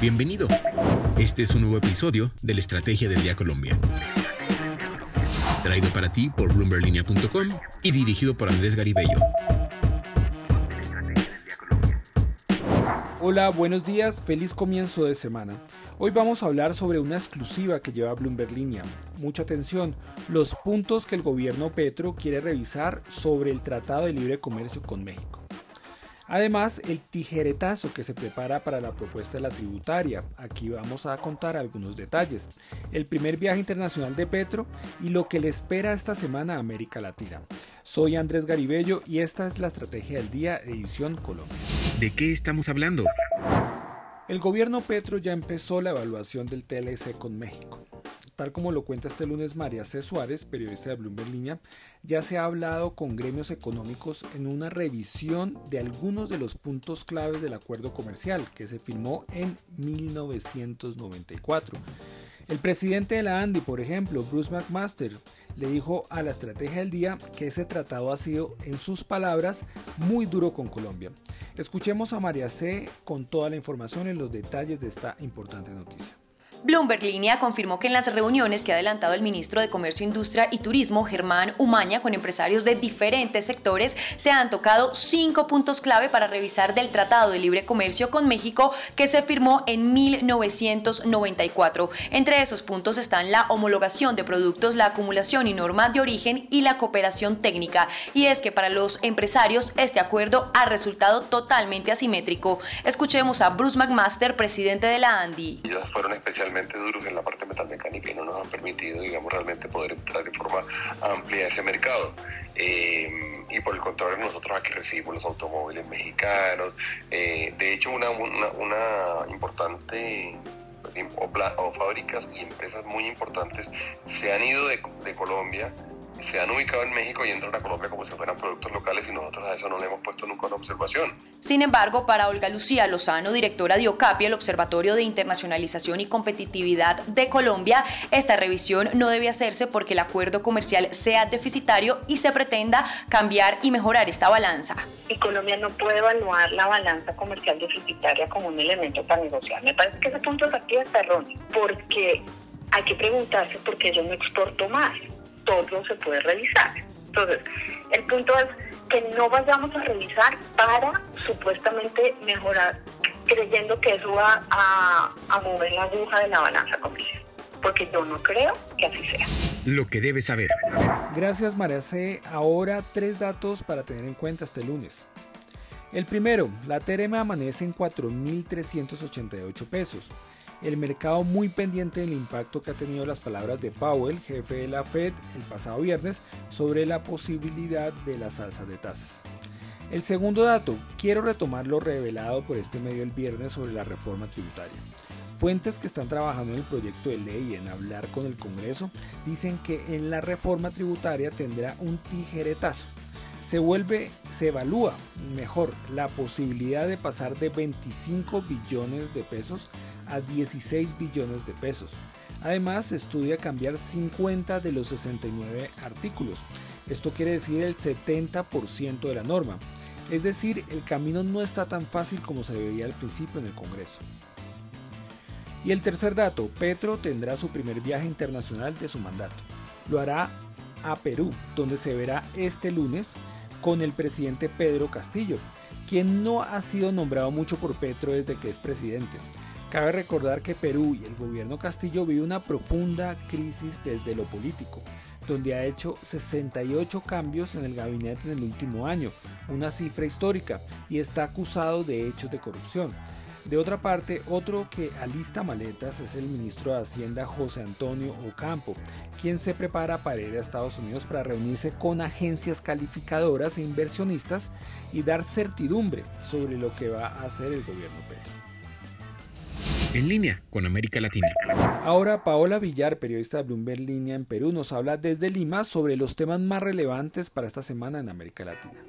Bienvenido. Este es un nuevo episodio de la Estrategia del Día Colombia. Traído para ti por bloomberlinia.com y dirigido por Andrés Garibello. Hola, buenos días, feliz comienzo de semana. Hoy vamos a hablar sobre una exclusiva que lleva Bloomberg Línea. Mucha atención, los puntos que el gobierno Petro quiere revisar sobre el Tratado de Libre Comercio con México. Además, el tijeretazo que se prepara para la propuesta de la tributaria. Aquí vamos a contar algunos detalles. El primer viaje internacional de Petro y lo que le espera esta semana a América Latina. Soy Andrés Garibello y esta es la Estrategia del Día, edición Colombia. ¿De qué estamos hablando? El gobierno Petro ya empezó la evaluación del TLC con México. Tal como lo cuenta este lunes María C. Suárez, periodista de Bloomberg Línea, ya se ha hablado con gremios económicos en una revisión de algunos de los puntos claves del acuerdo comercial que se firmó en 1994. El presidente de la ANDI, por ejemplo, Bruce McMaster, le dijo a la Estrategia del Día que ese tratado ha sido, en sus palabras, muy duro con Colombia. Escuchemos a María C. con toda la información y los detalles de esta importante noticia. Bloomberg Línea confirmó que en las reuniones que ha adelantado el ministro de Comercio, Industria y Turismo, Germán Umaña, con empresarios de diferentes sectores, se han tocado cinco puntos clave para revisar del Tratado de Libre Comercio con México que se firmó en 1994. Entre esos puntos están la homologación de productos, la acumulación y norma de origen y la cooperación técnica. Y es que para los empresarios este acuerdo ha resultado totalmente asimétrico. Escuchemos a Bruce McMaster, presidente de la ANDI. Duros en la parte metalmecánica y no nos han permitido, digamos, realmente poder entrar de forma amplia a ese mercado. Eh, y por el contrario, nosotros aquí recibimos los automóviles mexicanos. Eh, de hecho, una, una, importante o, fábricas y empresas muy importantes se han ido de, de Colombia se han ubicado en México y entran a Colombia como si fueran productos locales eso no le hemos puesto nunca una observación. Sin embargo, para Olga Lucía Lozano, directora de OCAPI, el Observatorio de Internacionalización y Competitividad de Colombia, esta revisión no debe hacerse porque el acuerdo comercial sea deficitario y se pretenda cambiar y mejorar esta balanza. Y Colombia no puede evaluar la balanza comercial deficitaria como un elemento para negociar. Me parece que ese punto de partida está erróneo, porque hay que preguntarse por qué yo no exporto más todo se puede revisar. Entonces, el punto es que no vayamos a revisar para supuestamente mejorar, creyendo que eso va a, mover la aguja de la balanza comercial. Porque yo no creo que así sea. Lo que debes saber. Gracias María C. Ahora tres datos para tener en cuenta este lunes. El primero, la TRM amanece en 4.388 pesos el mercado muy pendiente del impacto que ha tenido las palabras de Powell, jefe de la Fed, el pasado viernes sobre la posibilidad de la salsa de tasas. El segundo dato, quiero retomar lo revelado por este medio el viernes sobre la reforma tributaria. Fuentes que están trabajando en el proyecto de ley y en hablar con el Congreso dicen que en la reforma tributaria tendrá un tijeretazo. Se vuelve, se evalúa mejor la posibilidad de pasar de 25 billones de pesos a 16 billones de pesos. Además, se estudia cambiar 50 de los 69 artículos. Esto quiere decir el 70% de la norma. Es decir, el camino no está tan fácil como se veía al principio en el Congreso. Y el tercer dato, Petro tendrá su primer viaje internacional de su mandato. Lo hará a Perú, donde se verá este lunes con el presidente Pedro Castillo, quien no ha sido nombrado mucho por Petro desde que es presidente. Cabe recordar que Perú y el gobierno Castillo vive una profunda crisis desde lo político, donde ha hecho 68 cambios en el gabinete en el último año, una cifra histórica, y está acusado de hechos de corrupción. De otra parte, otro que alista maletas es el ministro de Hacienda José Antonio Ocampo, quien se prepara para ir a Estados Unidos para reunirse con agencias calificadoras e inversionistas y dar certidumbre sobre lo que va a hacer el gobierno Petro en línea con América Latina. Ahora Paola Villar, periodista de Bloomberg Línea en Perú, nos habla desde Lima sobre los temas más relevantes para esta semana en América Latina.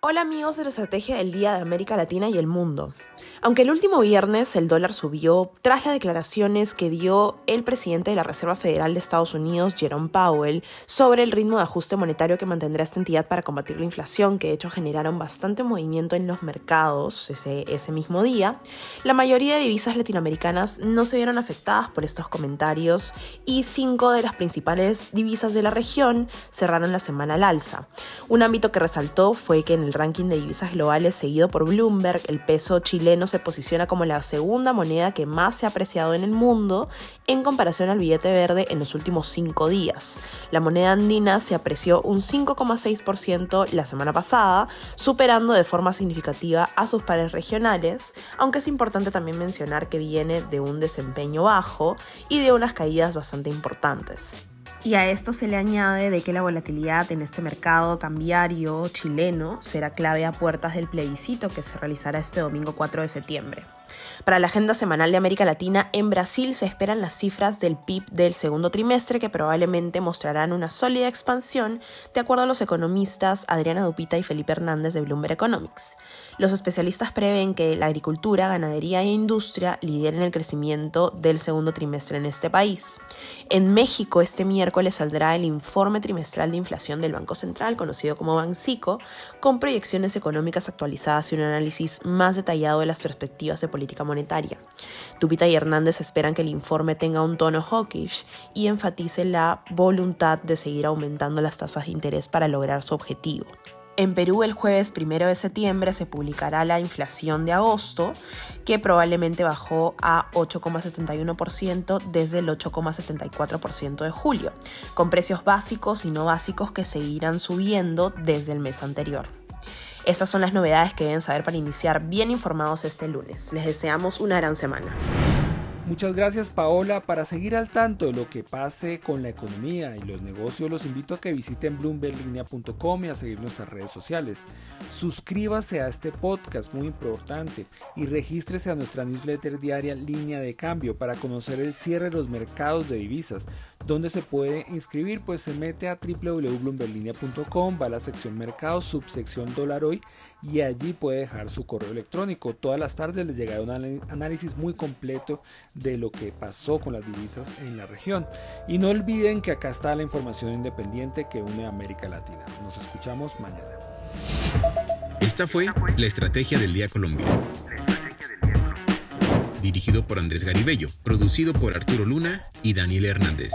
Hola amigos de la Estrategia del Día de América Latina y el Mundo. Aunque el último viernes el dólar subió tras las declaraciones que dio el presidente de la Reserva Federal de Estados Unidos, Jerome Powell, sobre el ritmo de ajuste monetario que mantendrá esta entidad para combatir la inflación, que de hecho generaron bastante movimiento en los mercados ese, ese mismo día, la mayoría de divisas latinoamericanas no se vieron afectadas por estos comentarios y cinco de las principales divisas de la región cerraron la semana al alza. Un ámbito que resaltó fue que en el ranking de divisas globales seguido por Bloomberg, el peso chileno se posiciona como la segunda moneda que más se ha apreciado en el mundo en comparación al billete verde en los últimos cinco días. La moneda andina se apreció un 5,6% la semana pasada, superando de forma significativa a sus pares regionales, aunque es importante también mencionar que viene de un desempeño bajo y de unas caídas bastante importantes. Y a esto se le añade de que la volatilidad en este mercado cambiario chileno será clave a puertas del plebiscito que se realizará este domingo 4 de septiembre. Para la agenda semanal de América Latina, en Brasil se esperan las cifras del PIB del segundo trimestre que probablemente mostrarán una sólida expansión, de acuerdo a los economistas Adriana Dupita y Felipe Hernández de Bloomberg Economics. Los especialistas prevén que la agricultura, ganadería e industria lideren el crecimiento del segundo trimestre en este país. En México, este miércoles saldrá el informe trimestral de inflación del Banco Central, conocido como Bancico, con proyecciones económicas actualizadas y un análisis más detallado de las perspectivas de política monetaria. Tupita y Hernández esperan que el informe tenga un tono hawkish y enfatice la voluntad de seguir aumentando las tasas de interés para lograr su objetivo. En Perú el jueves 1 de septiembre se publicará la inflación de agosto, que probablemente bajó a 8,71% desde el 8,74% de julio, con precios básicos y no básicos que seguirán subiendo desde el mes anterior. Estas son las novedades que deben saber para iniciar bien informados este lunes. Les deseamos una gran semana. Muchas gracias Paola. Para seguir al tanto de lo que pase con la economía y los negocios, los invito a que visiten bloomberglinea.com y a seguir nuestras redes sociales. Suscríbase a este podcast muy importante y regístrese a nuestra newsletter diaria Línea de Cambio para conocer el cierre de los mercados de divisas. Donde se puede inscribir? Pues se mete a www.bloomberglinea.com, va a la sección mercados, subsección dólar hoy y allí puede dejar su correo electrónico. Todas las tardes les llegará un análisis muy completo de lo que pasó con las divisas en la región. Y no olviden que acá está la información independiente que une a América Latina. Nos escuchamos mañana. Esta fue la Estrategia del Día Colombia. Dirigido por Andrés Garibello, producido por Arturo Luna y Daniel Hernández.